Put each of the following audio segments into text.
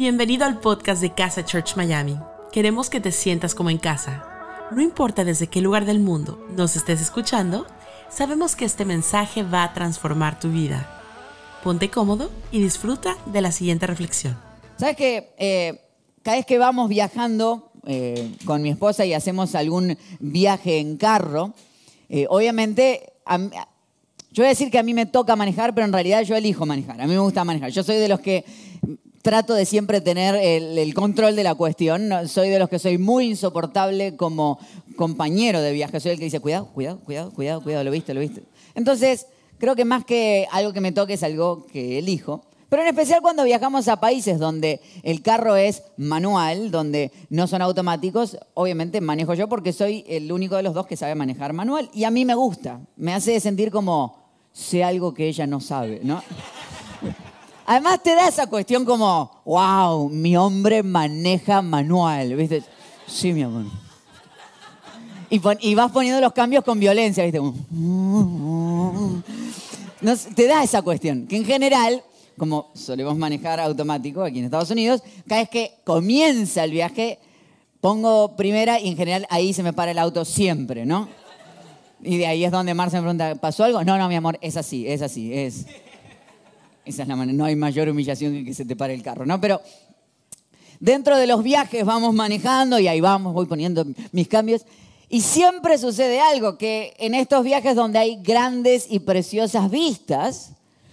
Bienvenido al podcast de Casa Church Miami. Queremos que te sientas como en casa. No importa desde qué lugar del mundo nos estés escuchando, sabemos que este mensaje va a transformar tu vida. Ponte cómodo y disfruta de la siguiente reflexión. ¿Sabes que eh, cada vez que vamos viajando eh, con mi esposa y hacemos algún viaje en carro, eh, obviamente, yo voy a decir que a mí me toca manejar, pero en realidad yo elijo manejar. A mí me gusta manejar. Yo soy de los que trato de siempre tener el, control de la cuestión. Soy de los que soy muy insoportable como compañero de viaje. Soy el que dice, cuidado, cuidado, cuidado, cuidado, cuidado, lo viste, lo viste. Entonces, creo que más que algo que me toque es algo que elijo. Pero en especial cuando viajamos a países donde el carro es manual, donde no son automáticos, obviamente manejo yo porque soy el único de los dos que sabe manejar manual. Y a mí me gusta, me hace sentir como sé algo que ella no sabe, ¿no? Además te da esa cuestión como, wow, mi hombre maneja manual, ¿viste? Sí, mi amor. Y, vas poniendo los cambios con violencia, ¿viste? Sé, te da esa cuestión, que en general, como solemos manejar automático aquí en Estados Unidos, cada vez que comienza el viaje, pongo primera y en general ahí se me para el auto siempre, ¿no? Y de ahí es donde Marcia me pregunta, ¿pasó algo? No, no, mi amor, es así, es así, es... Esa es la manera, no hay mayor humillación que que se te pare el carro, ¿no? Pero dentro de los viajes vamos manejando y ahí vamos, voy poniendo mis cambios. Y siempre sucede algo, que en estos viajes donde hay grandes y preciosas vistas,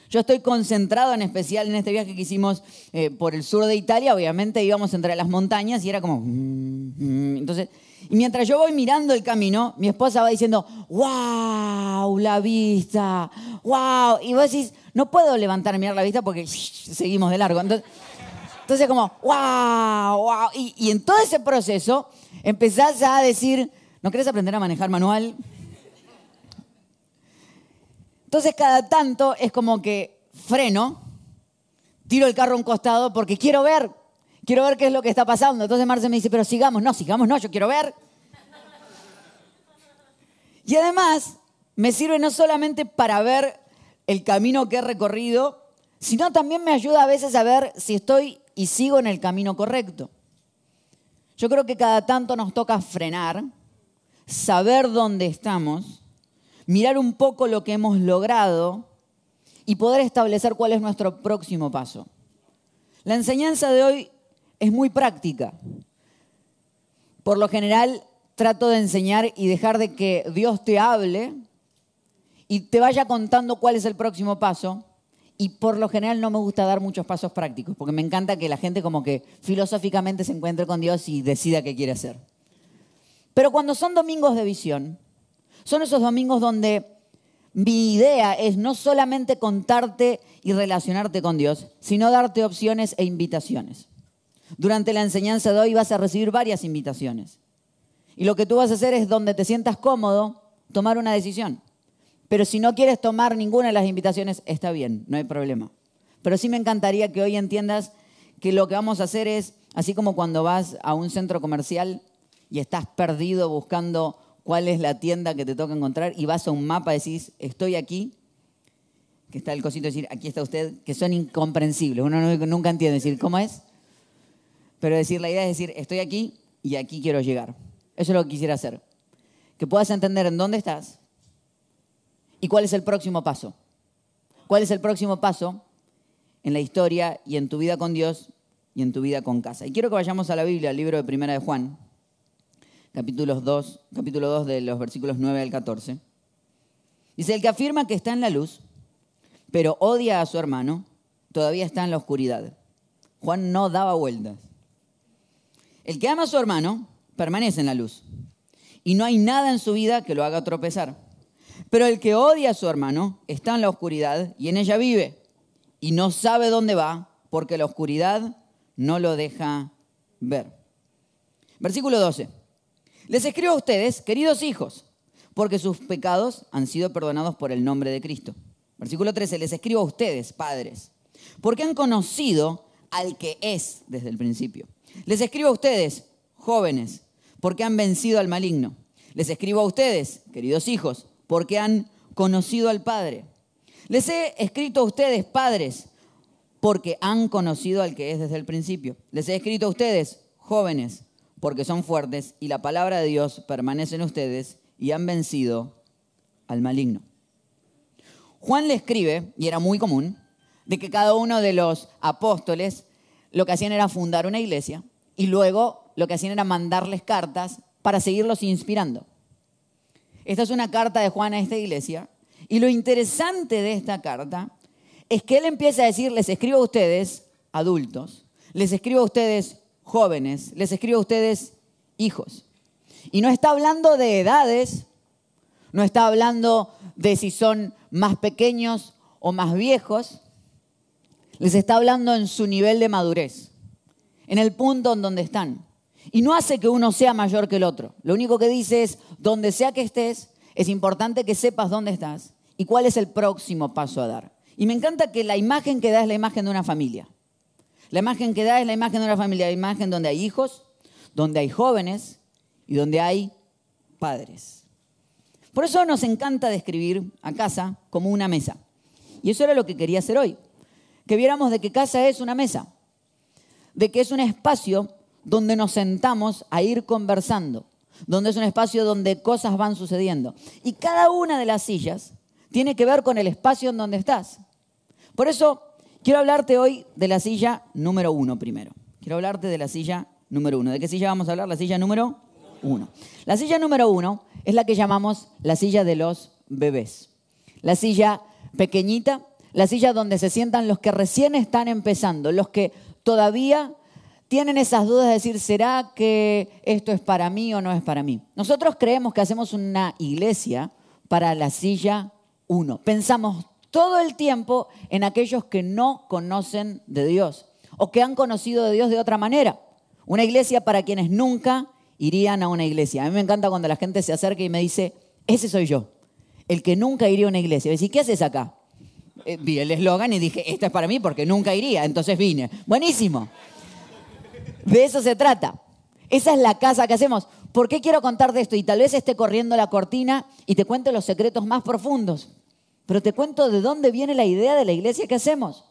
yo estoy concentrado en especial en este viaje que hicimos eh, por el sur de Italia, obviamente íbamos entre las montañas y era como... mm, mm. Entonces, y mientras yo voy mirando el camino, mi esposa va diciendo, wow, la vista, wow. Y vos decís, no puedo levantar a mirar la vista porque seguimos de largo. Entonces, entonces como, wow, wow. Y, y en todo ese proceso empezás a decir, ¿no querés aprender a manejar manual? Entonces cada tanto es como que freno, tiro el carro a un costado porque quiero ver, quiero ver qué es lo que está pasando. Entonces Marce me dice, pero sigamos, no, sigamos, no, yo quiero ver. Y además me sirve no solamente para ver el camino que he recorrido, sino también me ayuda a veces a ver si estoy y sigo en el camino correcto. Yo creo que cada tanto nos toca frenar, saber dónde estamos, mirar un poco lo que hemos logrado y poder establecer cuál es nuestro próximo paso. La enseñanza de hoy es muy práctica. Por lo general trato de enseñar y dejar de que Dios te hable y te vaya contando cuál es el próximo paso. Y por lo general no me gusta dar muchos pasos prácticos, porque me encanta que la gente como que filosóficamente se encuentre con Dios y decida qué quiere hacer. Pero cuando son domingos de visión, son esos domingos donde mi idea es no solamente contarte y relacionarte con Dios, sino darte opciones e invitaciones. Durante la enseñanza de hoy vas a recibir varias invitaciones. Y lo que tú vas a hacer es donde te sientas cómodo, tomar una decisión. Pero si no quieres tomar ninguna de las invitaciones, está bien, no hay problema. Pero sí me encantaría que hoy entiendas que lo que vamos a hacer es, así como cuando vas a un centro comercial y estás perdido buscando cuál es la tienda que te toca encontrar y vas a un mapa y decís, estoy aquí, que está el cosito de decir, aquí está usted, que son incomprensibles. Uno no- nunca entiende decir, ¿cómo es? Pero decir, la idea es decir, estoy aquí y aquí quiero llegar. Eso es lo que quisiera hacer. Que puedas entender en dónde estás y cuál es el próximo paso. ¿Cuál es el próximo paso en la historia y en tu vida con Dios y en tu vida con casa? Y quiero que vayamos a la Biblia, al libro de Primera de Juan, capítulos 2, capítulo 2 de los versículos 9 al 14. Dice, el que afirma que está en la luz, pero odia a su hermano, todavía está en la oscuridad. Juan no daba vueltas. El que ama a su hermano permanece en la luz y no hay nada en su vida que lo haga tropezar. Pero el que odia a su hermano está en la oscuridad y en ella vive y no sabe dónde va porque la oscuridad no lo deja ver. Versículo 12. Les escribo a ustedes, queridos hijos, porque sus pecados han sido perdonados por el nombre de Cristo. Versículo 13. Les escribo a ustedes, padres, porque han conocido al que es desde el principio. Les escribo a ustedes, jóvenes, porque han vencido al maligno. Les escribo a ustedes, queridos hijos, porque han conocido al Padre. Les he escrito a ustedes, padres, porque han conocido al que es desde el principio. Les he escrito a ustedes, jóvenes, porque son fuertes y la palabra de Dios permanece en ustedes y han vencido al maligno. Juan le escribe, y era muy común, de que cada uno de los apóstoles lo que hacían era fundar una iglesia y luego lo que hacían era mandarles cartas para seguirlos inspirando. Esta es una carta de Juan a esta iglesia y lo interesante de esta carta es que él empieza a decir, les escribo a ustedes, adultos, les escribo a ustedes, jóvenes, les escribo a ustedes, hijos. Y no está hablando de edades, no está hablando de si son más pequeños o más viejos, les está hablando en su nivel de madurez, en el punto en donde están. Y no hace que uno sea mayor que el otro. Lo único que dice es, donde sea que estés, es importante que sepas dónde estás y cuál es el próximo paso a dar. Y me encanta que la imagen que da es la imagen de una familia. La imagen que da es la imagen de una familia, la imagen donde hay hijos, donde hay jóvenes y donde hay padres. Por eso nos encanta describir a casa como una mesa. Y eso era lo que quería hacer hoy. Que viéramos de que casa es una mesa. De que es un espacio donde nos sentamos a ir conversando. Donde es un espacio donde cosas van sucediendo. Y cada una de las sillas tiene que ver con el espacio en donde estás. Por eso quiero hablarte hoy de la silla número uno primero. Quiero hablarte de la silla número uno. ¿De qué silla vamos a hablar? La silla número uno. La silla número uno es la que llamamos la silla de los bebés. La silla pequeñita, la silla donde se sientan los que recién están empezando, los que todavía tienen esas dudas de decir, ¿será que esto es para mí o no es para mí? Nosotros creemos que hacemos una iglesia para la silla uno. Pensamos todo el tiempo en aquellos que no conocen de Dios o que han conocido de Dios de otra manera. Una iglesia para quienes nunca irían a una iglesia. A mí me encanta cuando la gente se acerca y me dice, ese soy yo, el que nunca iría a una iglesia. Y decir, ¿qué haces acá? Eh, vi el eslogan y dije, esto es para mí porque nunca iría, entonces vine. Buenísimo. De eso se trata. Esa es la casa que hacemos. ¿Por qué quiero contar de esto? Y tal vez esté corriendo la cortina y te cuente los secretos más profundos. Pero te cuento de dónde viene la idea de la iglesia que hacemos.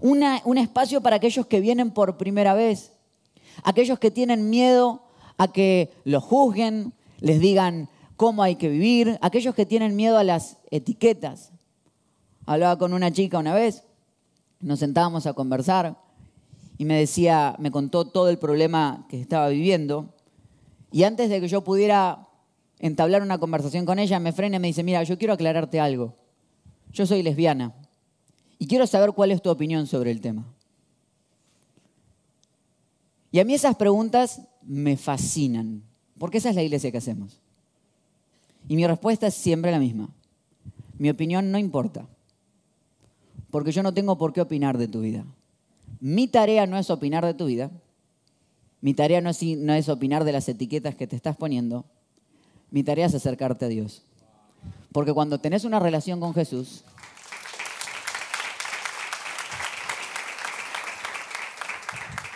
un espacio para aquellos que vienen por primera vez, aquellos que tienen miedo a que los juzguen, les digan cómo hay que vivir, aquellos que tienen miedo a las etiquetas. Hablaba con una chica una vez, nos sentábamos a conversar y me decía, me contó todo el problema que estaba viviendo. Y antes de que yo pudiera entablar una conversación con ella, me frena y me dice, mira, yo quiero aclararte algo yo soy lesbiana y quiero saber cuál es tu opinión sobre el tema. Y a mí esas preguntas me fascinan, porque esa es la iglesia que hacemos. Y mi respuesta es siempre la misma. Mi opinión no importa, porque yo no tengo por qué opinar de tu vida. Mi tarea no es opinar de tu vida, mi tarea no es, no es opinar de las etiquetas que te estás poniendo, mi tarea es acercarte a Dios. Porque cuando tenés una relación con Jesús,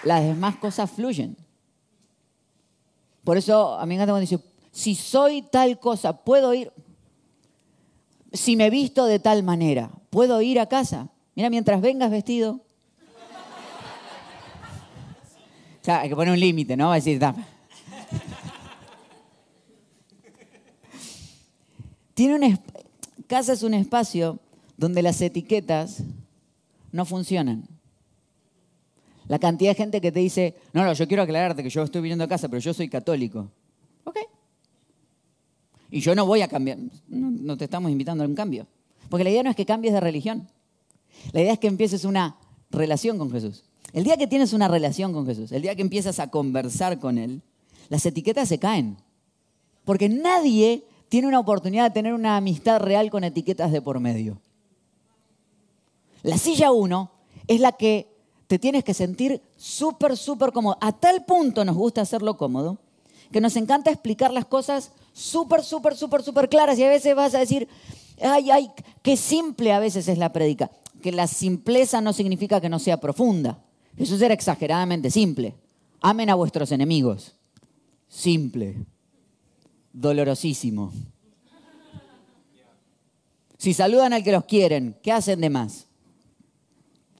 las demás cosas fluyen. Por eso a mí me encanta cuando dice, si soy tal cosa, puedo ir, si me visto de tal manera, puedo ir a casa. Mira, mientras vengas vestido. O sea, hay que poner un límite, ¿no? Va a decir, dame. Tiene un casa es un espacio donde las etiquetas no funcionan. La cantidad de gente que te dice, no, no, yo quiero aclararte que yo estoy viniendo a casa, pero yo soy católico. Ok. Y yo no voy a cambiar. No, te estamos invitando a un cambio. Porque la idea no es que cambies de religión. La idea es que empieces una relación con Jesús. El día que tienes una relación con Jesús, el día que empiezas a conversar con Él, las etiquetas se caen. Porque nadie tiene una oportunidad de tener una amistad real con etiquetas de por medio. La silla 1 es la que te tienes que sentir súper, súper cómodo. A tal punto nos gusta hacerlo cómodo que nos encanta explicar las cosas súper, súper, súper, súper claras. Y a veces vas a decir, ay, ay, qué simple a veces es la prédica. Que la simpleza no significa que no sea profunda. Eso era exageradamente simple. Amen a vuestros enemigos. Simple dolorosísimo. Si saludan al que los quieren, ¿qué hacen de más?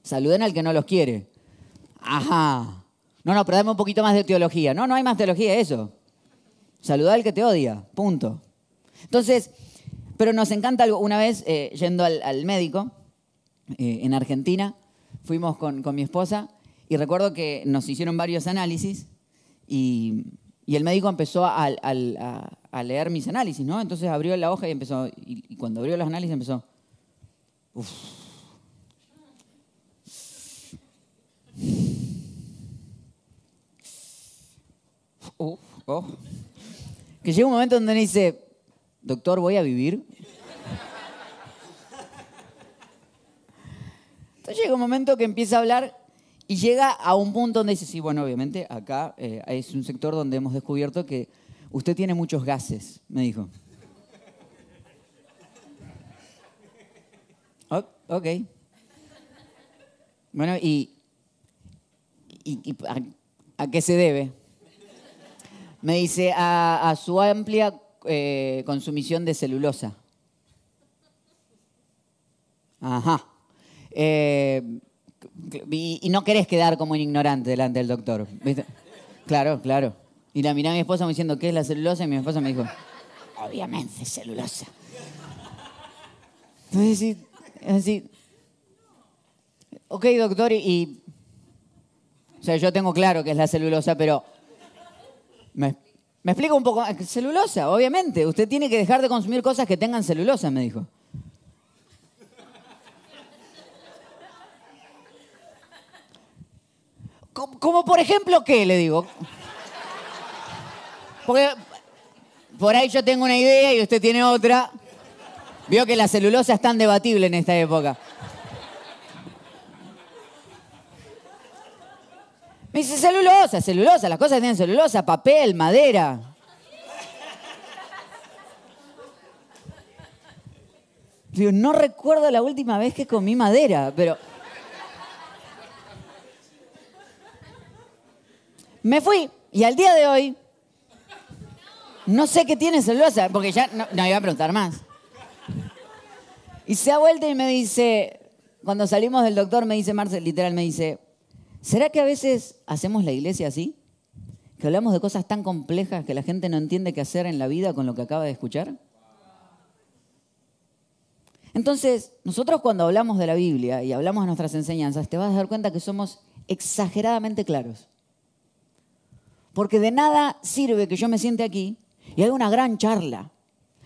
Saluden al que no los quiere. Ajá. No, no, pero dame un poquito más de teología. No, no hay más teología, eso. Saluda al que te odia, punto. Entonces, pero nos encanta algo. Una vez, eh, yendo al, médico eh, en Argentina, fuimos con, mi esposa y recuerdo que nos hicieron varios análisis y, el médico empezó a, leer mis análisis, ¿no? Entonces abrió la hoja y empezó, y, cuando abrió los análisis empezó, Uf. Oh, Que llega un momento donde dice, doctor, voy a vivir. Entonces llega un momento que empieza a hablar y llega a un punto donde dice, sí, bueno, obviamente acá eh, es un sector donde hemos descubierto que usted tiene muchos gases, me dijo. ok. Bueno, ¿y, y, a, qué se debe? Me dice, a, su amplia eh, consumición de celulosa. Ajá. Eh, y, no querés quedar como un ignorante delante del doctor. Claro, claro. Y la miré a mi esposa me diciendo, ¿qué es la celulosa? Y mi esposa me dijo, obviamente celulosa. Entonces, así, ok, doctor, y, O sea, yo tengo claro que es la celulosa, pero... ¿Me, me explica un poco? Celulosa, obviamente. Usted tiene que dejar de consumir cosas que tengan celulosa, me dijo. Como por ejemplo, ¿qué? Le digo. Porque por ahí yo tengo una idea y usted tiene otra. Vio que la celulosa es tan debatible en esta época. Me dice celulosa, celulosa, las cosas tienen celulosa, papel, madera. No recuerdo la última vez que comí madera, pero... Me fui y al día de hoy no sé qué tiene celulosa, porque ya no, no iba a preguntar más. Y se ha vuelto y me dice, cuando salimos del doctor, me dice Marcel, literal, me dice, ¿será que a veces hacemos la iglesia así? Que hablamos de cosas tan complejas que la gente no entiende qué hacer en la vida con lo que acaba de escuchar. Entonces, nosotros cuando hablamos de la Biblia y hablamos de nuestras enseñanzas, te vas a dar cuenta que somos exageradamente claros. Porque de nada sirve que yo me siente aquí y haga una gran charla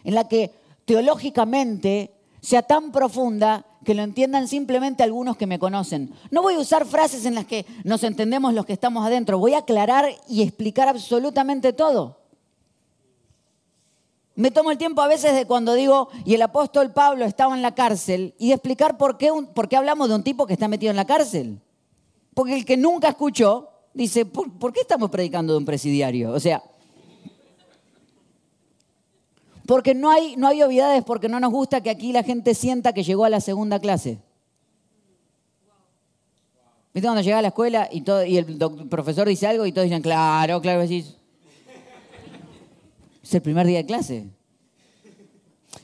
en la que teológicamente sea tan profunda que lo entiendan simplemente algunos que me conocen. No voy a usar frases en las que nos entendemos los que estamos adentro, voy a aclarar y explicar absolutamente todo. Me tomo el tiempo a veces de cuando digo, y el apóstol Pablo estaba en la cárcel, y de explicar por qué, por hablamos de un tipo que está metido en la cárcel. Porque el que nunca escuchó dice, ¿por, qué estamos predicando de un presidiario? O sea, porque no hay, no hay obviedades, porque no nos gusta que aquí la gente sienta que llegó a la segunda clase. ¿Viste cuando llega a la escuela y, todo, y el, profesor dice algo y todos dicen, claro, claro, decís. Es el primer día de clase.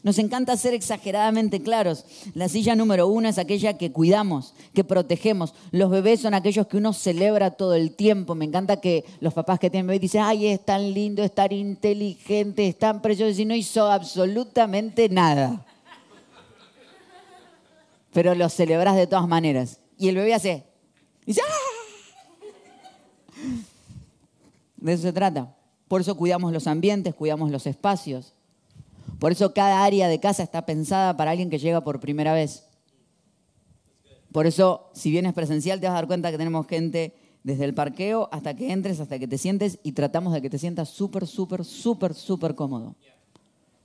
Nos encanta ser exageradamente claros. La silla número uno es aquella que cuidamos, que protegemos. Los bebés son aquellos que uno celebra todo el tiempo. Me encanta que los papás que tienen bebés dicen, ay, es tan lindo, es tan inteligente, es tan precioso, y no hizo absolutamente nada. Pero lo celebras de todas maneras. Y el bebé hace, dice, ¡ah! De eso se trata. Por eso cuidamos los ambientes, cuidamos los espacios. Por eso cada área de casa está pensada para alguien que llega por primera vez. Por eso, si vienes presencial, te vas a dar cuenta que tenemos gente desde el parqueo hasta que entres, hasta que te sientes y tratamos de que te sientas súper, súper, súper, súper cómodo.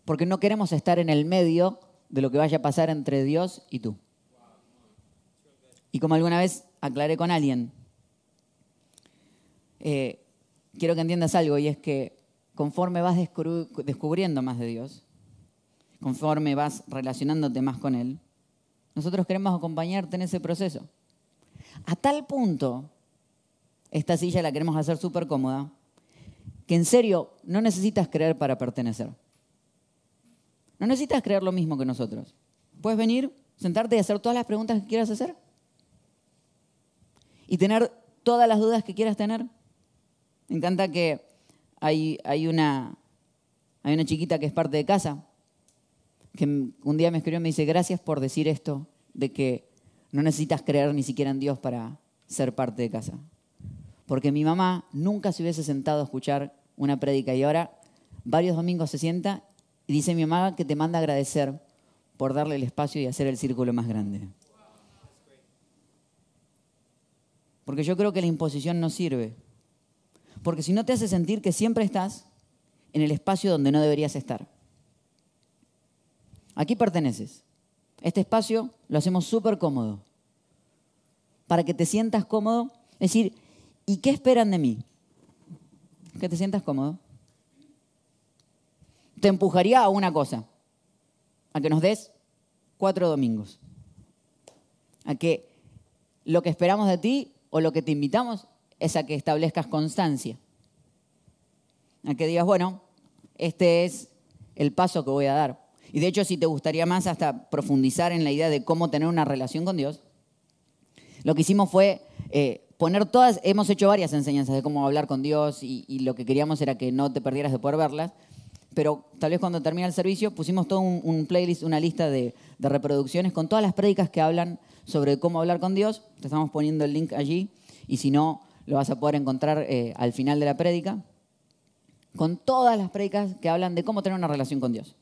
Porque no queremos estar en el medio de lo que vaya a pasar entre Dios y tú. Y como alguna vez aclaré con alguien, eh, quiero que entiendas algo y es que conforme vas descubriendo más de Dios, conforme vas relacionándote más con Él, nosotros queremos acompañarte en ese proceso. A tal punto, esta silla la queremos hacer súper cómoda, que en serio no necesitas creer para pertenecer. No necesitas creer lo mismo que nosotros. Puedes venir, sentarte y hacer todas las preguntas que quieras hacer. y tener todas las dudas que quieras tener. Me encanta que hay, una, hay una chiquita que es parte de casa, que un día me escribió y me dice, gracias por decir esto, de que no necesitas creer ni siquiera en Dios para ser parte de casa. Porque mi mamá nunca se hubiese sentado a escuchar una prédica y ahora varios domingos se sienta y dice mi mamá que te manda a agradecer por darle el espacio y hacer el círculo más grande. Porque yo creo que la imposición no sirve. Porque si no te hace sentir que siempre estás en el espacio donde no deberías estar. Aquí perteneces. Este espacio lo hacemos súper cómodo. Para que te sientas cómodo. Es decir, ¿y qué esperan de mí? Que te sientas cómodo. Te empujaría a una cosa. A que nos des cuatro domingos. A que lo que esperamos de ti o lo que te invitamos es a que establezcas constancia. A que digas, bueno, este es el paso que voy a dar. Y de hecho, si te gustaría más hasta profundizar en la idea de cómo tener una relación con Dios, lo que hicimos fue eh, poner todas, hemos hecho varias enseñanzas de cómo hablar con Dios y, lo que queríamos era que no te perdieras de poder verlas, pero tal vez cuando termina el servicio pusimos todo un, playlist, una lista de, reproducciones con todas las prédicas que hablan sobre cómo hablar con Dios. Te estamos poniendo el link allí y si no, lo vas a poder encontrar eh, al final de la prédica. Con todas las prédicas que hablan de cómo tener una relación con Dios.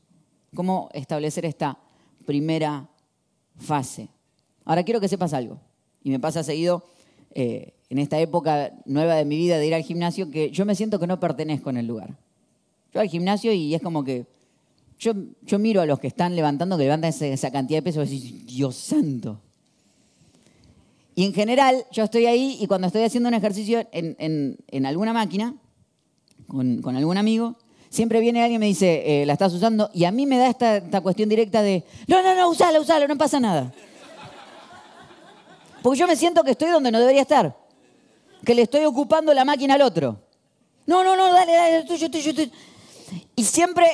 Cómo establecer esta primera fase. Ahora quiero que sepas algo. Y me pasa seguido eh, en esta época nueva de mi vida de ir al gimnasio que yo me siento que no pertenezco en el lugar. Yo al gimnasio y es como que yo, yo miro a los que están levantando, que levantan esa, esa cantidad de peso y digo, Dios santo. Y en general, yo estoy ahí y cuando estoy haciendo un ejercicio en, alguna máquina, con, algún amigo, siempre viene alguien y me dice, eh, la estás usando, y a mí me da esta, cuestión directa de, no, no, no, usala, usala, no pasa nada. Porque yo me siento que estoy donde no debería estar, que le estoy ocupando la máquina al otro. No, no, no, dale, dale, tuyo, tuyo, tuyo. Y siempre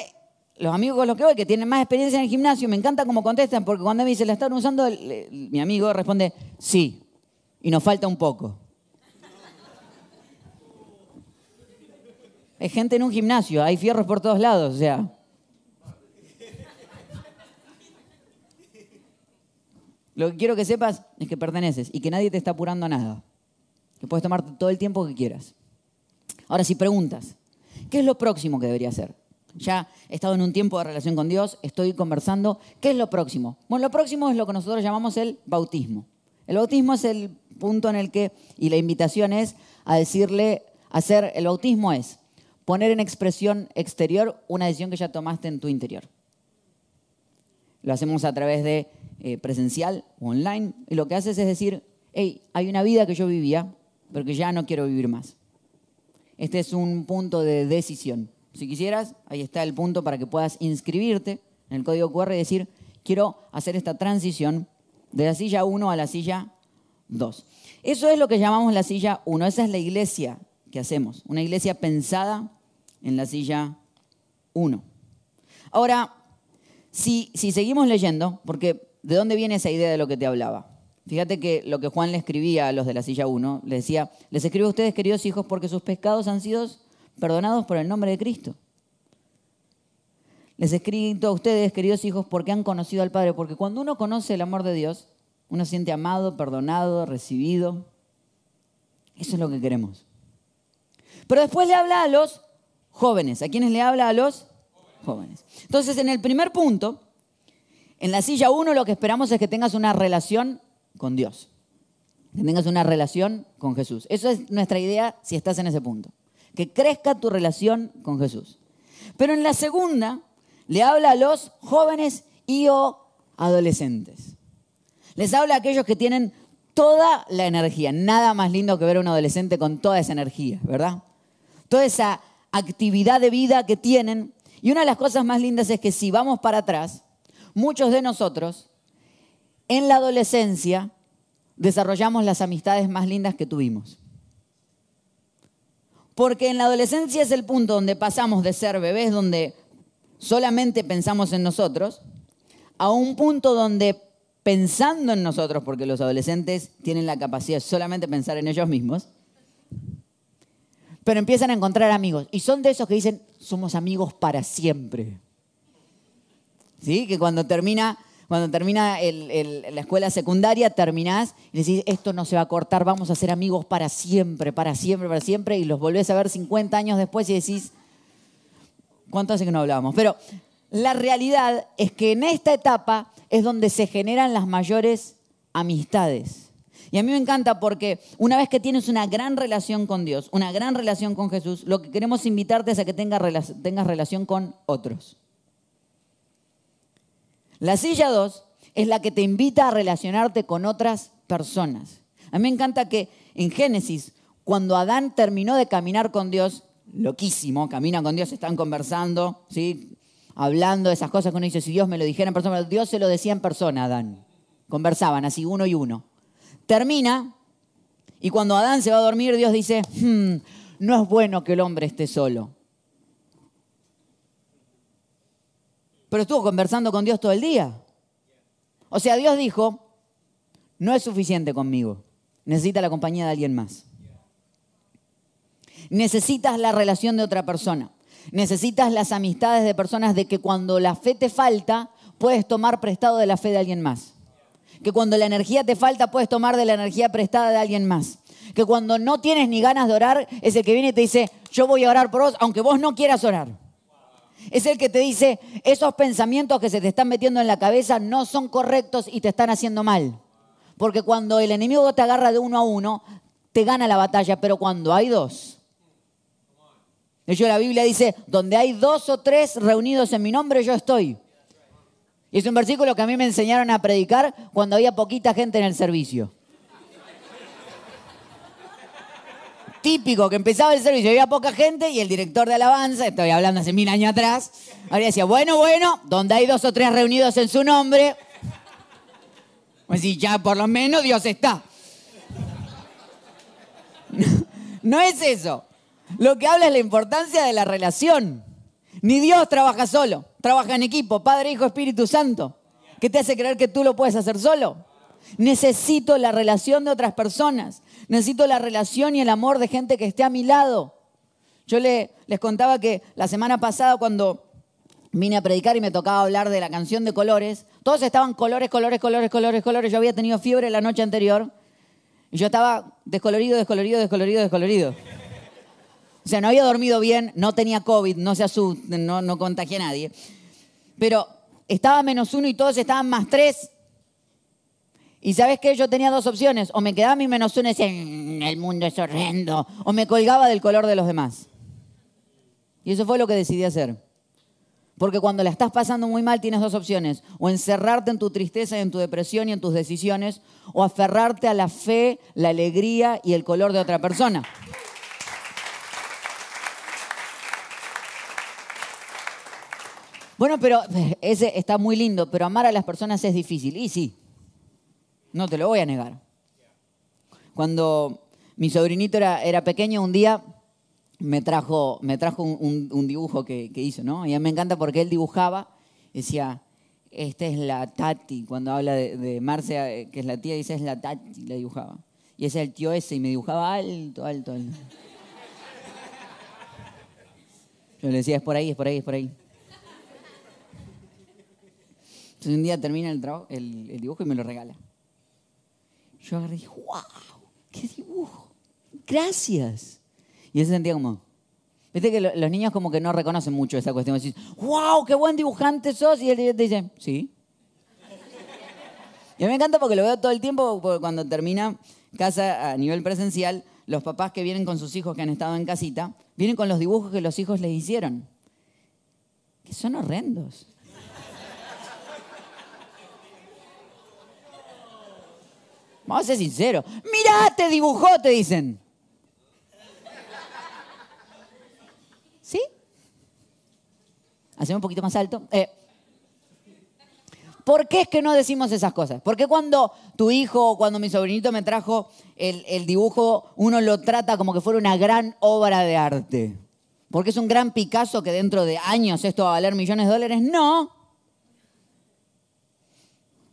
los amigos con los que voy, que tienen más experiencia en el gimnasio, me encanta cómo contestan, porque cuando me dice, ¿la están usando? mi amigo responde, sí y nos falta un poco. Hay gente en un gimnasio, hay fierros por todos lados, o sea. Lo que quiero que sepas es que perteneces y que nadie te está apurando a nada. Que puedes tomarte todo el tiempo que quieras. Ahora, si preguntas, ¿qué es lo próximo que debería hacer? Ya he estado en un tiempo de relación con Dios, estoy conversando. ¿Qué es lo próximo? Bueno, lo próximo es lo que nosotros llamamos el bautismo. El bautismo es el punto en el que, y la invitación es a decirle, hacer, el bautismo es poner en expresión exterior una decisión que ya tomaste en tu interior. Lo hacemos a través de eh, presencial o online, y lo que haces es decir, hey, hay una vida que yo vivía, pero que ya no quiero vivir más. Este es un punto de decisión. Si quisieras, ahí está el punto para que puedas inscribirte en el código QR y decir, quiero hacer esta transición de la silla 1 a la silla Dos. Eso es lo que llamamos la silla 1. Esa es la iglesia que hacemos. Una iglesia pensada en la silla 1. Ahora, si, si seguimos leyendo, porque ¿de dónde viene esa idea de lo que te hablaba? Fíjate que lo que Juan le escribía a los de la silla 1, le decía, les escribo a ustedes, queridos hijos, porque sus pecados han sido perdonados por el nombre de Cristo. Les escribo a ustedes, queridos hijos, porque han conocido al Padre, porque cuando uno conoce el amor de Dios, uno siente amado, perdonado, recibido. Eso es lo que queremos. Pero después le habla a los jóvenes. ¿A quiénes le habla? A los jóvenes. Entonces, en el primer punto, en la silla 1 lo que esperamos es que tengas una relación con Dios. Que tengas una relación con Jesús. Eso es nuestra idea si estás en ese punto. Que crezca tu relación con Jesús. Pero en la segunda, le habla a los jóvenes y o adolescentes. Les habla a aquellos que tienen toda la energía. Nada más lindo que ver a un adolescente con toda esa energía, ¿verdad? Toda esa actividad de vida que tienen. Y una de las cosas más lindas es que si vamos para atrás, muchos de nosotros en la adolescencia desarrollamos las amistades más lindas que tuvimos. Porque en la adolescencia es el punto donde pasamos de ser bebés, donde solamente pensamos en nosotros, a un punto donde pensando en nosotros, porque los adolescentes tienen la capacidad de solamente pensar en ellos mismos, pero empiezan a encontrar amigos. Y son de esos que dicen, somos amigos para siempre. ¿Sí? Que cuando termina, cuando termina la escuela secundaria, terminás y decís, esto no se va a cortar, vamos a ser amigos para siempre, para siempre, para siempre, y los volvés a ver 50 años después y decís, ¿cuánto hace que no hablábamos? Pero la realidad es que en esta etapa es donde se generan las mayores amistades. Y a mí me encanta porque una vez que tienes una gran relación con Dios, una gran relación con Jesús, lo que queremos invitarte es a que tengas, relación con otros. La silla 2 es la que te invita a relacionarte con otras personas. A mí me encanta que en Génesis, cuando Adán terminó de caminar con Dios, loquísimo, camina con Dios, están conversando, ¿sí? hablando de esas cosas que uno dice, si Dios me lo dijera en persona, Dios se lo decía en persona Adán. Conversaban así, uno y uno termina y cuando Adán se va a dormir, Dios dice, hmm, no es bueno que el hombre esté solo. Pero estuvo conversando con Dios todo el día. O sea, Dios dijo, no es suficiente conmigo, necesita la compañía de alguien más. Necesitas la relación de otra persona. Necesitas las amistades de personas de que cuando la fe te falta, puedes tomar prestado de la fe de alguien más que cuando la energía te falta puedes tomar de la energía prestada de alguien más. Que cuando no tienes ni ganas de orar es el que viene y te dice, yo voy a orar por vos, aunque vos no quieras orar. Es el que te dice, esos pensamientos que se te están metiendo en la cabeza no son correctos y te están haciendo mal. Porque cuando el enemigo te agarra de uno a uno, te gana la batalla, pero cuando hay dos. De hecho, la Biblia dice, donde hay dos o tres reunidos en mi nombre, yo estoy. Es un versículo que a mí me enseñaron a predicar cuando había poquita gente en el servicio. Típico, que empezaba el servicio, había poca gente y el director de alabanza, estoy hablando hace mil años atrás, ahora decía, bueno, bueno, donde hay dos o tres reunidos en su nombre, pues sí, ya por lo menos Dios está. no es eso. Lo que habla es la importancia de la relación. Ni Dios trabaja solo, trabaja en equipo, Padre, Hijo, Espíritu Santo. ¿Qué te hace creer que tú lo puedes hacer solo? Necesito la relación de otras personas. Necesito la relación y el amor de gente que esté a mi lado. Yo les contaba que la semana pasada cuando vine a predicar y me tocaba hablar de la canción de colores, todos estaban colores, colores, colores, colores, colores. Yo había tenido fiebre la noche anterior y yo estaba descolorido, descolorido, descolorido, descolorido. O sea, no había dormido bien, no tenía COVID, no se asusten, no, no contagié a nadie. Pero estaba menos uno y todos estaban más tres. Y sabes qué? Yo tenía dos opciones. O me quedaba mi menos uno y decía, mm, el mundo es horrendo. O me colgaba del color de los demás. Y eso fue lo que decidí hacer. Porque cuando la estás pasando muy mal tienes dos opciones. O encerrarte en tu tristeza y en tu depresión y en tus decisiones. O aferrarte a la fe, la alegría y el color de otra persona. Bueno, pero ese está muy lindo, pero amar a las personas es difícil. Y sí, no te lo voy a negar. Cuando mi sobrinito era, pequeño, un día me trajo, me trajo un, dibujo que, hizo, ¿no? Y a mí me encanta porque él dibujaba, decía, esta es la Tati, cuando habla de, de Marcia, eh, que es la tía, dice, es la Tati, la dibujaba. Y ese es el tío ese, y me dibujaba alto, alto, alto. Yo le decía, es por ahí, es por ahí, es por ahí. Un día termina el, el, dibujo y me lo regala. Yo agarré y dije, wow, qué dibujo, gracias. Y él se sentía como, viste que los niños como que no reconocen mucho esa cuestión. Decís, wow, qué buen dibujante sos. Y él te dice, sí. Y a mí me encanta porque lo veo todo el tiempo, cuando termina casa a nivel presencial, los papás que vienen con sus hijos que han estado en casita, vienen con los dibujos que los hijos les hicieron, que son horrendos. Vamos a ser sinceros. Mirá, te dibujó, te dicen. ¿Sí? Hacemos un poquito más alto. Eh, ¿Por qué es que no decimos esas cosas? ¿Por qué cuando tu hijo o cuando mi sobrinito me trajo el, el, dibujo, uno lo trata como que fuera una gran obra de arte? ¿Porque es un gran Picasso que dentro de años esto va a valer millones de dólares? No.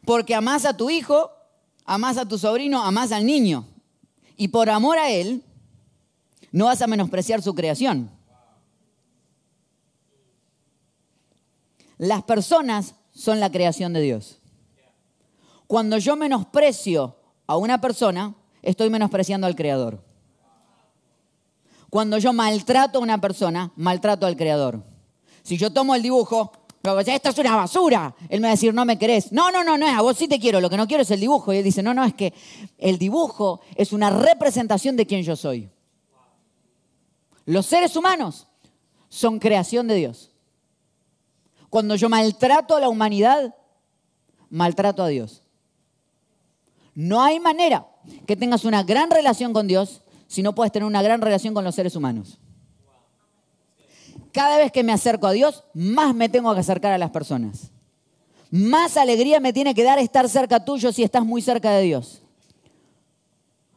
porque amás a tu hijo, amás a tu sobrino, amás al niño. Y por amor a él, no vas a menospreciar su creación. Las personas son la creación de Dios. Cuando yo menosprecio a una persona, estoy menospreciando al Creador. Cuando yo maltrato a una persona, maltrato al Creador. Si yo tomo el dibujo, esto es una basura, él me va a decir, no me querés. No, no, no, no, a vos sí te quiero, lo que no quiero es el dibujo. Y él dice, no, no, es que el dibujo es una representación de quien yo soy. Los seres humanos son creación de Dios. Cuando yo maltrato a la humanidad, maltrato a Dios. No hay manera que tengas una gran relación con Dios si no puedes tener una gran relación con los seres humanos. Cada vez que me acerco a Dios, más me tengo que acercar a las personas. Más alegría me tiene que dar estar cerca tuyo si estás muy cerca de Dios.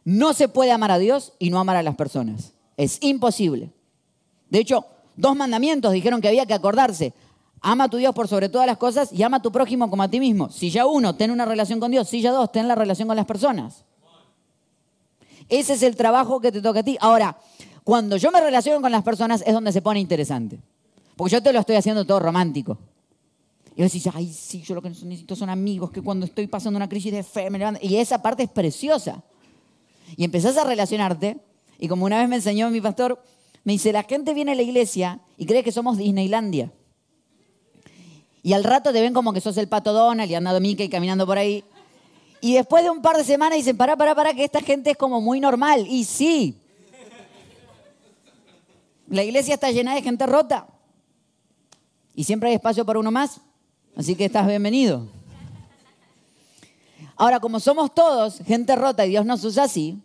No se puede amar a Dios y no amar a las personas. Es imposible. De hecho, dos mandamientos dijeron que había que acordarse. Ama a tu Dios por sobre todas las cosas y ama a tu prójimo como a ti mismo. Si ya uno, ten una relación con Dios. Si ya dos, ten la relación con las personas. Ese es el trabajo que te toca a ti. Ahora, cuando yo me relaciono con las personas es donde se pone interesante. Porque yo te lo estoy haciendo todo romántico. Y vos decís, ay, sí, yo lo que necesito son amigos, que cuando estoy pasando una crisis de fe me levantan. Y esa parte es preciosa. Y empezás a relacionarte. Y como una vez me enseñó mi pastor, me dice, la gente viene a la iglesia y cree que somos Disneylandia. Y al rato te ven como que sos el pato Donald y andando Mickey caminando por ahí. Y después de un par de semanas dicen, pará, pará, pará, que esta gente es como muy normal. Y sí. La iglesia está llena de gente rota. Y siempre hay espacio para uno más. Así que estás bienvenido. Ahora, como somos todos gente rota y Dios nos usa así,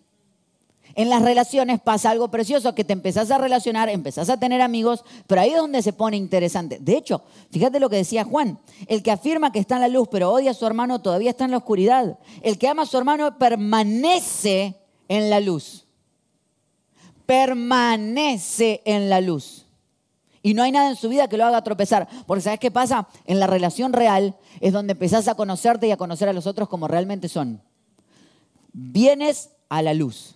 en las relaciones pasa algo precioso, que te empezás a relacionar, empezás a tener amigos, pero ahí es donde se pone interesante. De hecho, fíjate lo que decía Juan, el que afirma que está en la luz pero odia a su hermano todavía está en la oscuridad. El que ama a su hermano permanece en la luz. Permanece en la luz. Y no hay nada en su vida que lo haga tropezar. Porque ¿sabes qué pasa? En la relación real es donde empezás a conocerte y a conocer a los otros como realmente son. Vienes a la luz.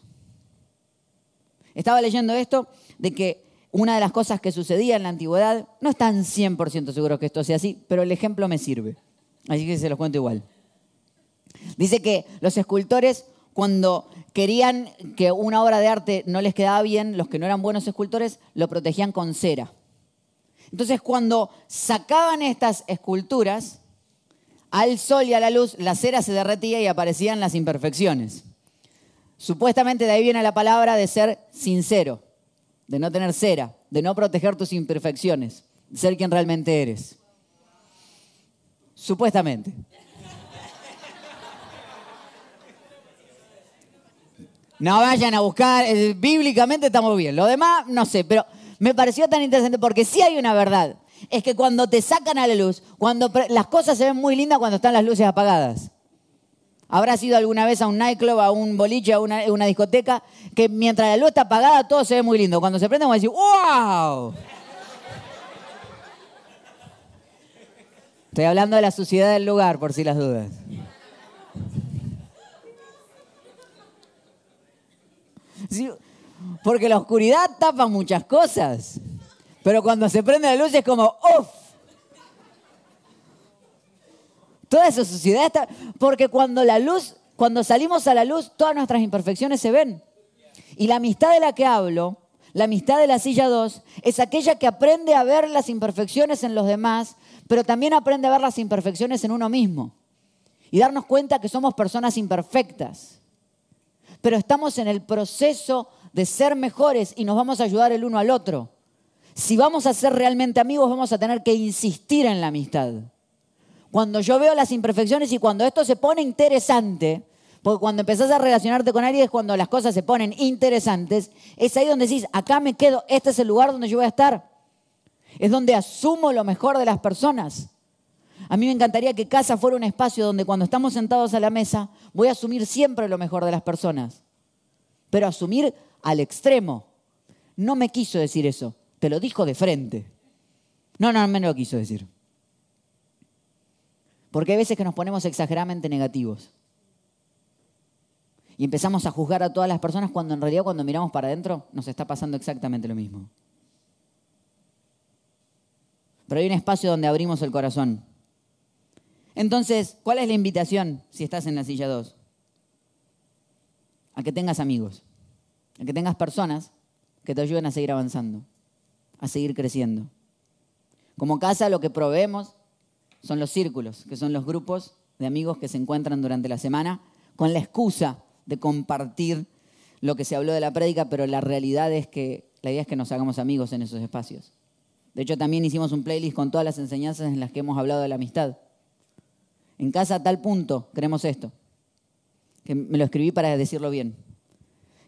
Estaba leyendo esto de que una de las cosas que sucedía en la antigüedad, no están 100% seguros que esto sea así, pero el ejemplo me sirve. Así que se los cuento igual. Dice que los escultores, cuando querían que una obra de arte no les quedaba bien, los que no eran buenos escultores, lo protegían con cera. Entonces, cuando sacaban estas esculturas, al sol y a la luz, la cera se derretía y aparecían las imperfecciones. Supuestamente de ahí viene la palabra de ser sincero, de no tener cera, de no proteger tus imperfecciones, de ser quien realmente eres. Supuestamente. No vayan a buscar, eh, bíblicamente estamos bien. Lo demás, no sé, pero me pareció tan interesante porque sí hay una verdad. Es que cuando te sacan a la luz, cuando las cosas se ven muy lindas cuando están las luces apagadas. Habrás ido alguna vez a un nightclub, a un boliche, a una, discoteca, que mientras la luz está apagada todo se ve muy lindo. Cuando se prende, vamos a decir, ¡wow! Estoy hablando de la suciedad del lugar, por si las dudas. Porque la oscuridad tapa muchas cosas. Pero cuando se prende la luz es como, ¡uff! Toda esa suciedad está... Porque cuando la luz, cuando salimos a la luz, todas nuestras imperfecciones se ven. Y la amistad de la que hablo, la amistad de la silla 2, es aquella que aprende a ver las imperfecciones en los demás, pero también aprende a ver las imperfecciones en uno mismo. Y darnos cuenta que somos personas imperfectas. Pero estamos en el proceso de ser mejores y nos vamos a ayudar el uno al otro. Si vamos a ser realmente amigos, vamos a tener que insistir en la amistad. Cuando yo veo las imperfecciones y cuando esto se pone interesante, porque cuando empezás a relacionarte con alguien es cuando las cosas se ponen interesantes, es ahí donde decís, acá me quedo, este es el lugar donde yo voy a estar. Es donde asumo lo mejor de las personas. A mí me encantaría que casa fuera un espacio donde cuando estamos sentados a la mesa voy a asumir siempre lo mejor de las personas. Pero asumir al extremo. No me quiso decir eso, te lo dijo de frente. No, no, me lo quiso decir. Porque hay veces que nos ponemos exageradamente negativos. Y empezamos a juzgar a todas las personas cuando en realidad cuando miramos para adentro nos está pasando exactamente lo mismo. Pero hay un espacio donde abrimos el corazón. Entonces, ¿cuál es la invitación si estás en la silla 2? A que tengas amigos, a que tengas personas que te ayuden a seguir avanzando, a seguir creciendo. Como casa lo que proveemos son los círculos, que son los grupos de amigos que se encuentran durante la semana con la excusa de compartir lo que se habló de la prédica, pero la realidad es que la idea es que nos hagamos amigos en esos espacios. De hecho, también hicimos un playlist con todas las enseñanzas en las que hemos hablado de la amistad. En casa a tal punto creemos esto, que me lo escribí para decirlo bien,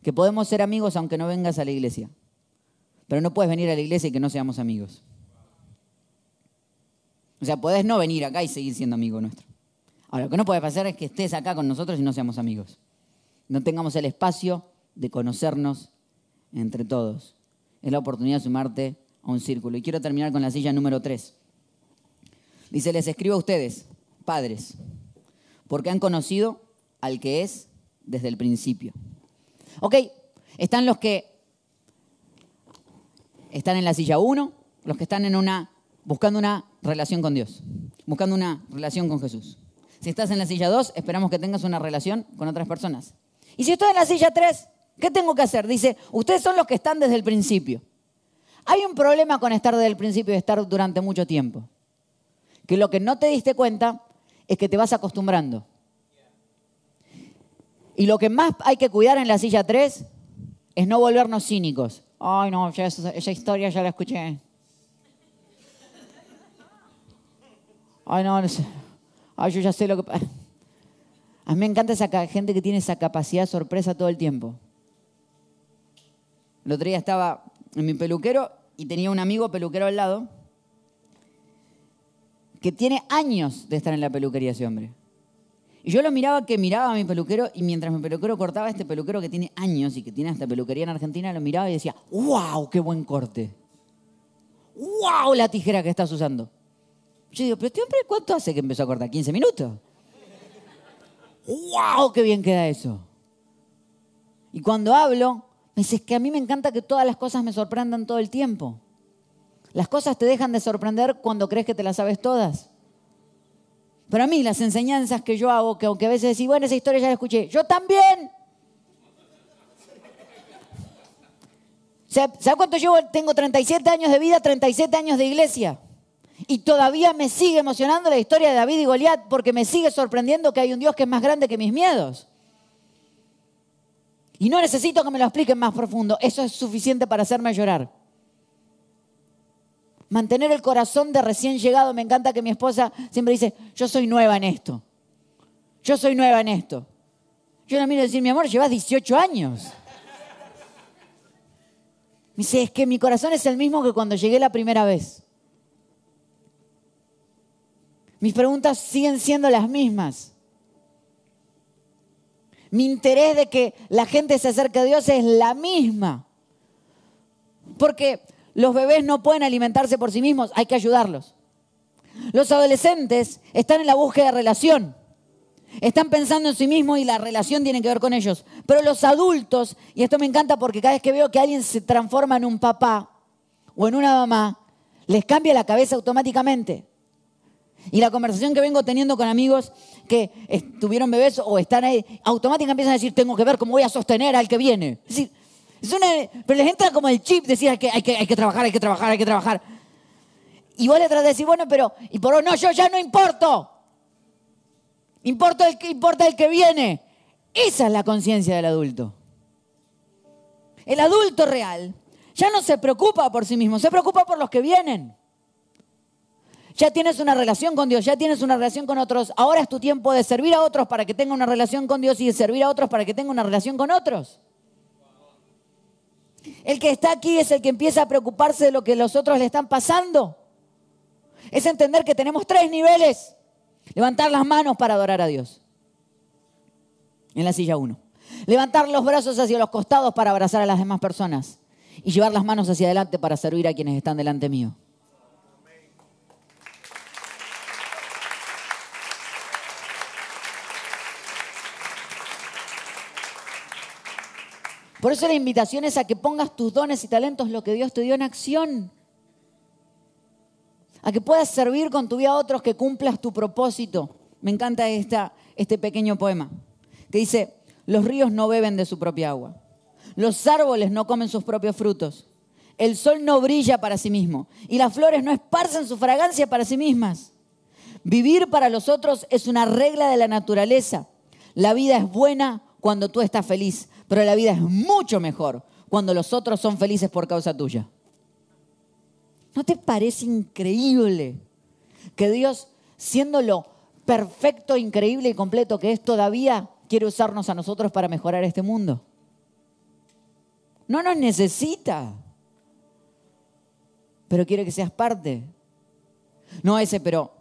que podemos ser amigos aunque no vengas a la iglesia, pero no puedes venir a la iglesia y que no seamos amigos. O sea, podés no venir acá y seguir siendo amigo nuestro. Ahora, lo que no puede pasar es que estés acá con nosotros y no seamos amigos. No tengamos el espacio de conocernos entre todos. Es la oportunidad de sumarte a un círculo. Y quiero terminar con la silla número 3. Dice, les escribo a ustedes, padres, porque han conocido al que es desde el principio. Ok, están los que están en la silla 1, los que están en una, buscando una relación con Dios, buscando una relación con Jesús. Si estás en la silla 2, esperamos que tengas una relación con otras personas. Y si estoy en la silla 3, ¿qué tengo que hacer? Dice, ustedes son los que están desde el principio. Hay un problema con estar desde el principio y estar durante mucho tiempo. Que lo que no te diste cuenta es que te vas acostumbrando. Y lo que más hay que cuidar en la silla 3 es no volvernos cínicos. Ay, no, esa, esa historia ya la escuché. Ay, no, no sé. Ay, yo ya sé lo que pasa. A mí me encanta esa gente que tiene esa capacidad de sorpresa todo el tiempo. El otro día estaba en mi peluquero y tenía un amigo peluquero al lado que tiene años de estar en la peluquería ese hombre. Y yo lo miraba que miraba a mi peluquero y mientras mi peluquero cortaba este peluquero que tiene años y que tiene hasta peluquería en Argentina, lo miraba y decía, ¡wow! ¡Qué buen corte! ¡Wow! La tijera que estás usando. Yo digo, pero este hombre, ¿cuánto hace que empezó a cortar? ¿15 minutos? ¡Wow! ¡Qué bien queda eso! Y cuando hablo, me dices que a mí me encanta que todas las cosas me sorprendan todo el tiempo. Las cosas te dejan de sorprender cuando crees que te las sabes todas. Pero a mí las enseñanzas que yo hago, que aunque a veces decís, bueno, esa historia ya la escuché, yo también. ¿Sabes cuánto llevo? Tengo 37 años de vida, 37 años de iglesia. Y todavía me sigue emocionando la historia de David y Goliat porque me sigue sorprendiendo que hay un Dios que es más grande que mis miedos. Y no necesito que me lo expliquen más profundo. Eso es suficiente para hacerme llorar. Mantener el corazón de recién llegado. Me encanta que mi esposa siempre dice, yo soy nueva en esto. Yo soy nueva en esto. Yo la miro y decir, mi amor, llevas 18 años. Dice, es que mi corazón es el mismo que cuando llegué la primera vez. Mis preguntas siguen siendo las mismas. Mi interés de que la gente se acerque a Dios es la misma. Porque los bebés no pueden alimentarse por sí mismos, hay que ayudarlos. Los adolescentes están en la búsqueda de relación. Están pensando en sí mismos y la relación tiene que ver con ellos. Pero los adultos, y esto me encanta porque cada vez que veo que alguien se transforma en un papá o en una mamá, les cambia la cabeza automáticamente. Y la conversación que vengo teniendo con amigos que tuvieron bebés o están ahí, automáticamente empiezan a decir, tengo que ver cómo voy a sostener al que viene. Es decir, pero les entra como el chip decir, que, hay, que, hay que trabajar, hay que trabajar, hay que trabajar. Y vos le tratás de decir, bueno, pero, y por no, yo ya no importo. Importa el, importa el que viene. Esa es la conciencia del adulto. El adulto real ya no se preocupa por sí mismo, se preocupa por los que vienen. Ya tienes una relación con Dios, ya tienes una relación con otros. Ahora es tu tiempo de servir a otros para que tenga una relación con Dios y de servir a otros para que tenga una relación con otros. El que está aquí es el que empieza a preocuparse de lo que los otros le están pasando. Es entender que tenemos tres niveles. Levantar las manos para adorar a Dios. En la silla uno. Levantar los brazos hacia los costados para abrazar a las demás personas. Y llevar las manos hacia adelante para servir a quienes están delante mío. Por eso la invitación es a que pongas tus dones y talentos, lo que Dios te dio en acción. A que puedas servir con tu vida a otros, que cumplas tu propósito. Me encanta esta, este pequeño poema que dice, los ríos no beben de su propia agua, los árboles no comen sus propios frutos, el sol no brilla para sí mismo y las flores no esparcen su fragancia para sí mismas. Vivir para los otros es una regla de la naturaleza. La vida es buena cuando tú estás feliz, pero la vida es mucho mejor cuando los otros son felices por causa tuya. ¿No te parece increíble que Dios, siendo lo perfecto, increíble y completo que es, todavía quiere usarnos a nosotros para mejorar este mundo? No nos necesita, pero quiere que seas parte. No ese, pero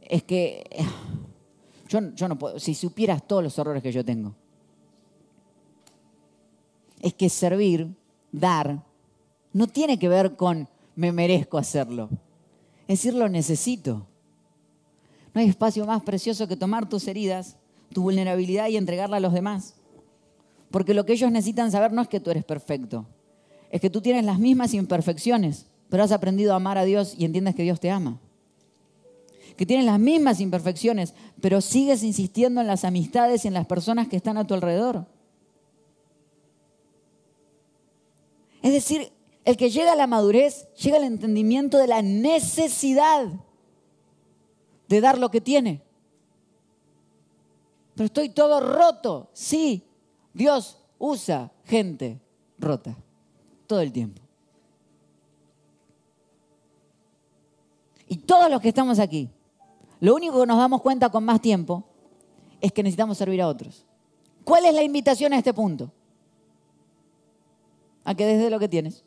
es que yo, yo no puedo, si supieras todos los errores que yo tengo es que servir, dar, no tiene que ver con me merezco hacerlo. Es decir, lo necesito. No hay espacio más precioso que tomar tus heridas, tu vulnerabilidad y entregarla a los demás. Porque lo que ellos necesitan saber no es que tú eres perfecto, es que tú tienes las mismas imperfecciones, pero has aprendido a amar a Dios y entiendes que Dios te ama. Que tienes las mismas imperfecciones, pero sigues insistiendo en las amistades y en las personas que están a tu alrededor. Es decir, el que llega a la madurez, llega al entendimiento de la necesidad de dar lo que tiene. Pero estoy todo roto. Sí, Dios usa gente rota todo el tiempo. Y todos los que estamos aquí, lo único que nos damos cuenta con más tiempo es que necesitamos servir a otros. ¿Cuál es la invitación a este punto? a que desde lo que tienes.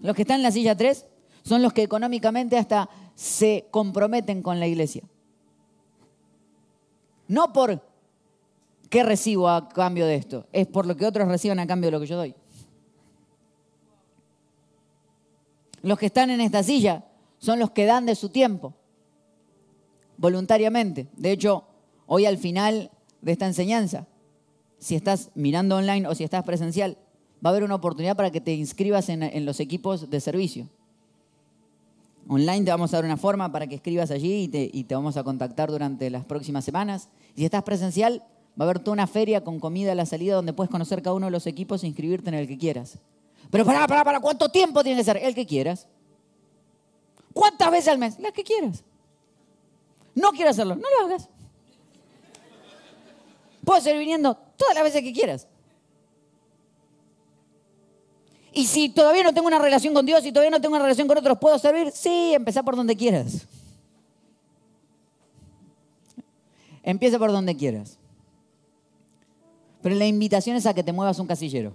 Los que están en la silla 3 son los que económicamente hasta se comprometen con la iglesia. No por qué recibo a cambio de esto, es por lo que otros reciben a cambio de lo que yo doy. Los que están en esta silla son los que dan de su tiempo, voluntariamente. De hecho, hoy al final de esta enseñanza, si estás mirando online o si estás presencial, va a haber una oportunidad para que te inscribas en, los equipos de servicio. Online te vamos a dar una forma para que escribas allí y te, vamos a contactar durante las próximas semanas. Si estás presencial, va a haber toda una feria con comida a la salida donde puedes conocer cada uno de los equipos e inscribirte en el que quieras. Pero para, para, para, ¿cuánto tiempo tiene que ser? El que quieras. ¿Cuántas veces al mes? Las que quieras. No quiero hacerlo, no lo hagas. Puedes seguir viniendo todas las veces que quieras. Y si todavía no tengo una relación con Dios y todavía no tengo una relación con otros, ¿puedo servir? Sí, empezá por donde quieras. Empieza por donde quieras. Pero la invitación es a que te muevas un casillero.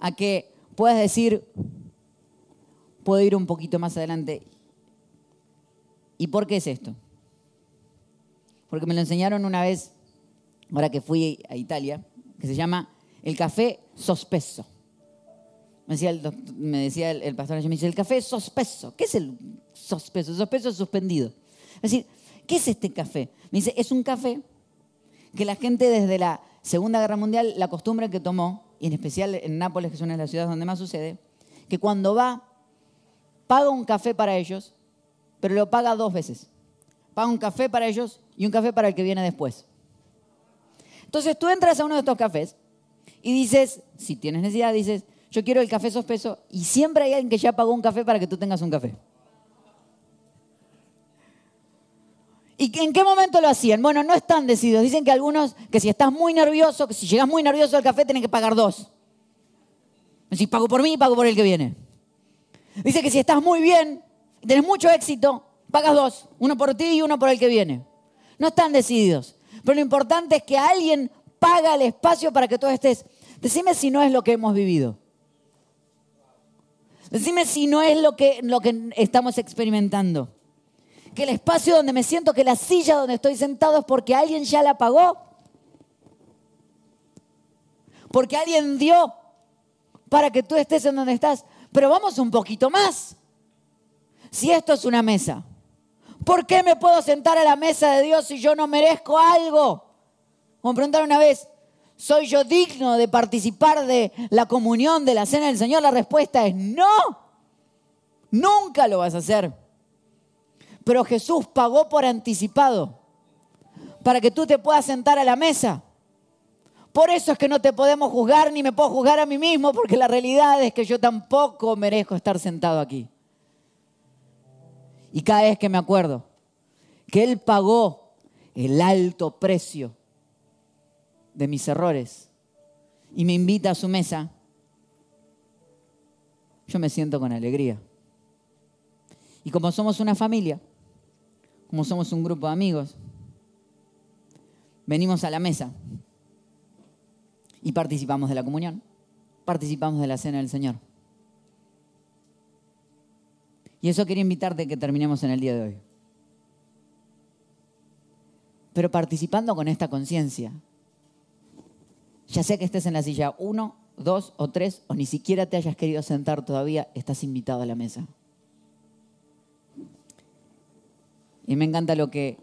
A que puedas decir, puedo ir un poquito más adelante. ¿Y por qué es esto? Porque me lo enseñaron una vez, ahora que fui a Italia, que se llama el café sospeso. Me decía el, el, pastor, me dice, el café sospeso. ¿Qué es el sospeso? Sospeso es suspendido. Es decir, ¿qué es este café? Me dice, es un café que la gente desde la Segunda Guerra Mundial, la costumbre que tomó, y en especial en Nápoles, que es una de las ciudades donde más sucede, que cuando va, paga un café para ellos, pero lo paga dos veces. Paga un café para ellos y un café para el que viene después. Entonces tú entras a uno de estos cafés y dices, si tienes necesidad, dices, yo quiero el café sospeso y siempre hay alguien que ya pagó un café para que tú tengas un café. ¿Y en qué momento lo hacían? Bueno, no están decididos. Dicen que algunos, que si estás muy nervioso, que si llegas muy nervioso al café, tienen que pagar dos. Si pago por mí, pago por el que viene. Dice que si estás muy bien, tienes mucho éxito, pagas dos. Uno por ti y uno por el que viene. No están decididos. Pero lo importante es que alguien paga el espacio para que tú estés. Decime si no es lo que hemos vivido. Decime si no es lo que, lo que estamos experimentando. Que el espacio donde me siento, que la silla donde estoy sentado es porque alguien ya la pagó. Porque alguien dio para que tú estés en donde estás. Pero vamos un poquito más. Si esto es una mesa, ¿Por qué me puedo sentar a la mesa de Dios si yo no merezco algo? Como preguntaron una vez, ¿soy yo digno de participar de la comunión, de la cena del Señor? La respuesta es no. Nunca lo vas a hacer. Pero Jesús pagó por anticipado para que tú te puedas sentar a la mesa. Por eso es que no te podemos juzgar ni me puedo juzgar a mí mismo, porque la realidad es que yo tampoco merezco estar sentado aquí. Y cada vez que me acuerdo que Él pagó el alto precio de mis errores y me invita a su mesa, yo me siento con alegría. Y como somos una familia, como somos un grupo de amigos, venimos a la mesa y participamos de la comunión, participamos de la cena del Señor. Y eso quería invitarte a que terminemos en el día de hoy. Pero participando con esta conciencia, ya sea que estés en la silla uno, dos o tres, o ni siquiera te hayas querido sentar todavía, estás invitado a la mesa. Y me encanta lo que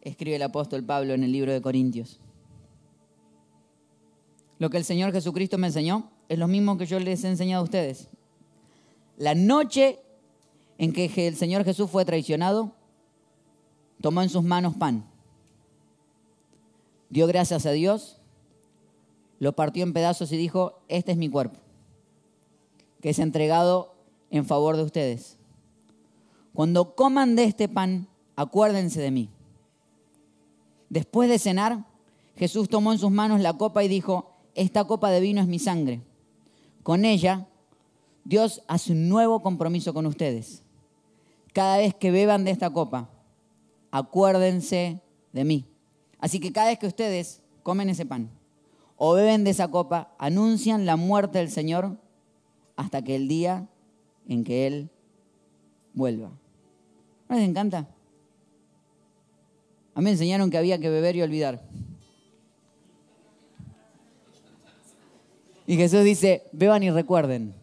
escribe el apóstol Pablo en el libro de Corintios. Lo que el Señor Jesucristo me enseñó es lo mismo que yo les he enseñado a ustedes. La noche en que el Señor Jesús fue traicionado, tomó en sus manos pan, dio gracias a Dios, lo partió en pedazos y dijo, este es mi cuerpo, que es entregado en favor de ustedes. Cuando coman de este pan, acuérdense de mí. Después de cenar, Jesús tomó en sus manos la copa y dijo, esta copa de vino es mi sangre. Con ella, Dios hace un nuevo compromiso con ustedes. Cada vez que beban de esta copa, acuérdense de mí. Así que cada vez que ustedes comen ese pan o beben de esa copa, anuncian la muerte del Señor hasta que el día en que Él vuelva. ¿No les encanta? A mí me enseñaron que había que beber y olvidar. Y Jesús dice, beban y recuerden.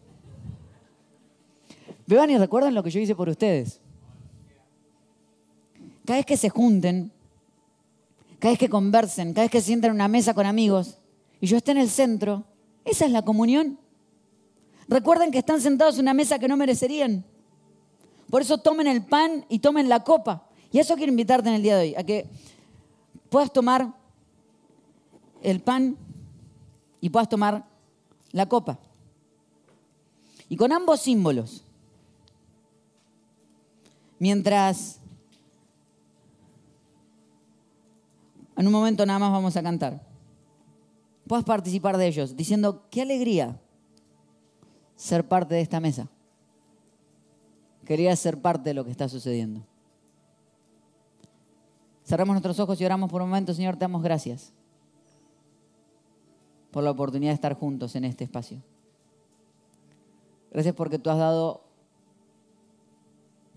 Beban y recuerden lo que yo hice por ustedes. Cada vez que se junten, cada vez que conversen, cada vez que sientan en una mesa con amigos y yo esté en el centro, esa es la comunión. Recuerden que están sentados en una mesa que no merecerían. Por eso tomen el pan y tomen la copa. Y eso quiero invitarte en el día de hoy, a que puedas tomar el pan y puedas tomar la copa. Y con ambos símbolos, mientras en un momento nada más vamos a cantar, puedas participar de ellos diciendo, qué alegría ser parte de esta mesa. Quería ser parte de lo que está sucediendo. Cerramos nuestros ojos y oramos por un momento. Señor, te damos gracias por la oportunidad de estar juntos en este espacio. Gracias porque tú has dado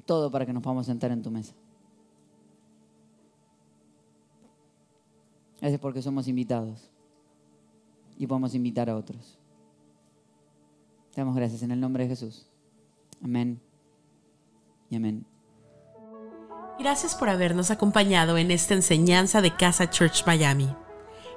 todo para que nos podamos sentar en tu mesa. Gracias porque somos invitados y podemos invitar a otros. Te damos gracias en el nombre de Jesús. Amén y amén. Gracias por habernos acompañado en esta enseñanza de Casa Church Miami.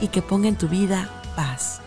y que ponga en tu vida paz.